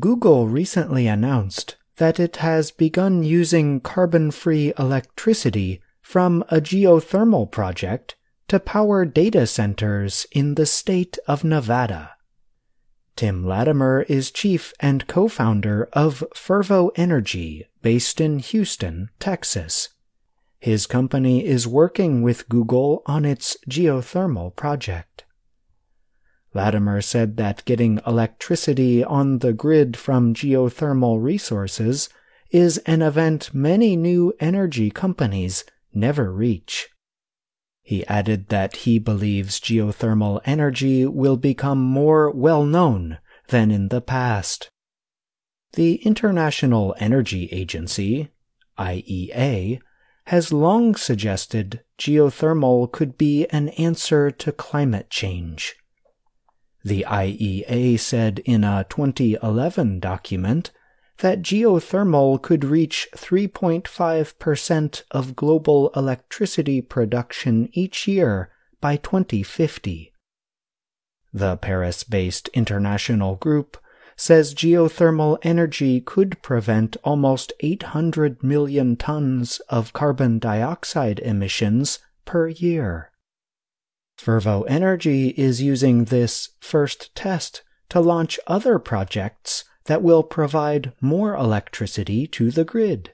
Google recently announced that it has begun using carbon free electricity from a geothermal project to power data centers in the state of Nevada. Tim Latimer is chief and co founder of Fervo Energy, based in Houston, Texas. His company is working with Google on its geothermal project. Latimer said that getting electricity on the grid from geothermal resources is an event many new energy companies never reach. He added that he believes geothermal energy will become more well known than in the past. The International Energy Agency, IEA, has long suggested geothermal could be an answer to climate change. The IEA said in a 2011 document that geothermal could reach 3.5% of global electricity production each year by 2050. The Paris based international group says geothermal energy could prevent almost 800 million tons of carbon dioxide emissions per year. Fervo Energy is using this first test to launch other projects that will provide more electricity to the grid.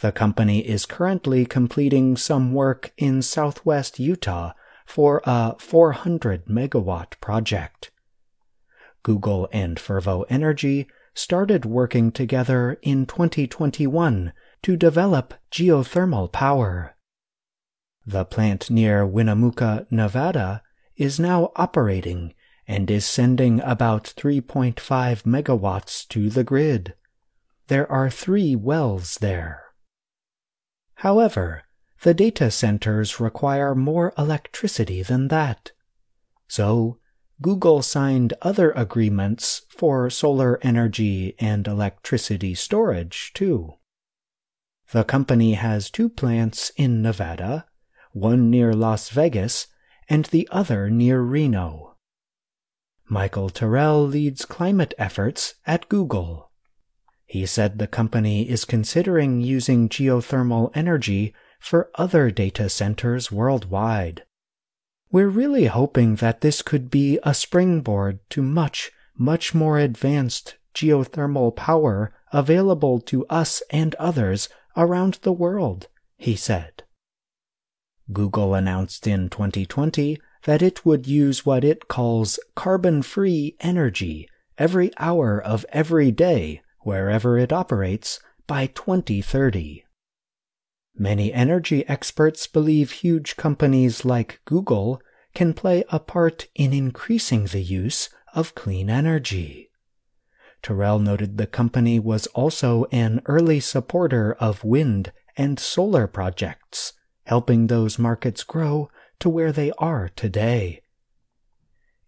The company is currently completing some work in southwest Utah for a 400 megawatt project. Google and Fervo Energy started working together in 2021 to develop geothermal power. The plant near Winnemucca, Nevada is now operating and is sending about 3.5 megawatts to the grid. There are three wells there. However, the data centers require more electricity than that. So, Google signed other agreements for solar energy and electricity storage, too. The company has two plants in Nevada one near Las Vegas and the other near Reno. Michael Terrell leads climate efforts at Google. He said the company is considering using geothermal energy for other data centers worldwide. We're really hoping that this could be a springboard to much, much more advanced geothermal power available to us and others around the world, he said. Google announced in 2020 that it would use what it calls carbon free energy every hour of every day wherever it operates by 2030. Many energy experts believe huge companies like Google can play a part in increasing the use of clean energy. Terrell noted the company was also an early supporter of wind and solar projects helping those markets grow to where they are today.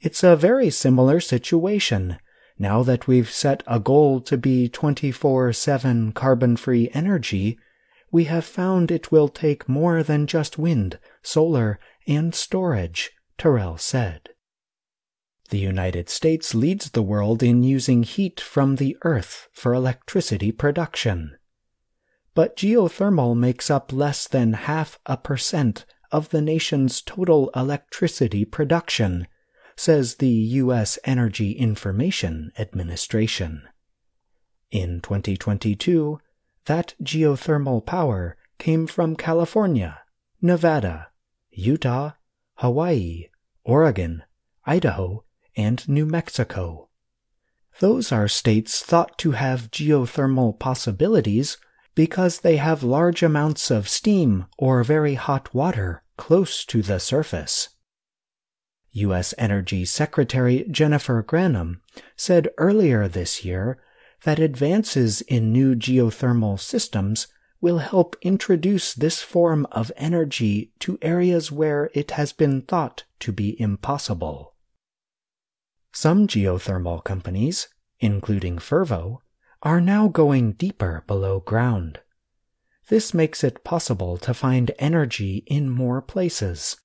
It's a very similar situation now that we've set a goal to be 24 7 carbon free energy. We have found it will take more than just wind, solar, and storage, Terrell said. The United States leads the world in using heat from the earth for electricity production but geothermal makes up less than half a percent of the nation's total electricity production, says the U.S. Energy Information Administration. In 2022, that geothermal power came from California, Nevada, Utah, Hawaii, Oregon, Idaho, and New Mexico. Those are states thought to have geothermal possibilities because they have large amounts of steam or very hot water close to the surface. U.S. Energy Secretary Jennifer Granholm said earlier this year that advances in new geothermal systems will help introduce this form of energy to areas where it has been thought to be impossible. Some geothermal companies, including Fervo, are now going deeper below ground. This makes it possible to find energy in more places.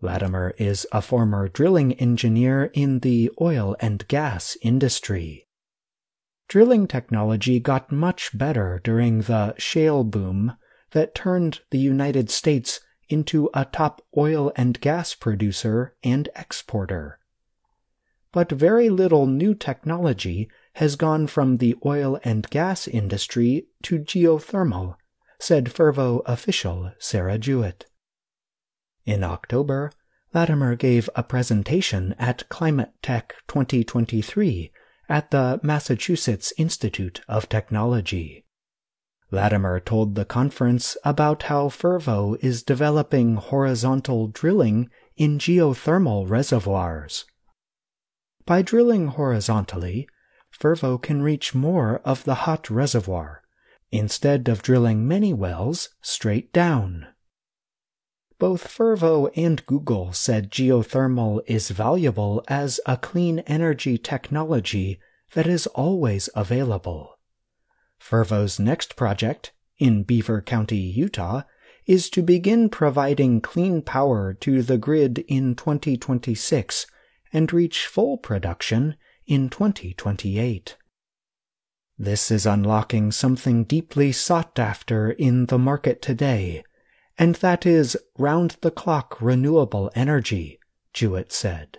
Latimer is a former drilling engineer in the oil and gas industry. Drilling technology got much better during the shale boom that turned the United States into a top oil and gas producer and exporter. But very little new technology has gone from the oil and gas industry to geothermal, said Fervo official Sarah Jewett. In October, Latimer gave a presentation at Climate Tech 2023 at the Massachusetts Institute of Technology. Latimer told the conference about how Fervo is developing horizontal drilling in geothermal reservoirs. By drilling horizontally, Fervo can reach more of the hot reservoir, instead of drilling many wells straight down. Both Fervo and Google said geothermal is valuable as a clean energy technology that is always available. Fervo's next project, in Beaver County, Utah, is to begin providing clean power to the grid in 2026 and reach full production in 2028. This is unlocking something deeply sought after in the market today and that is round the clock renewable energy, Jewett said.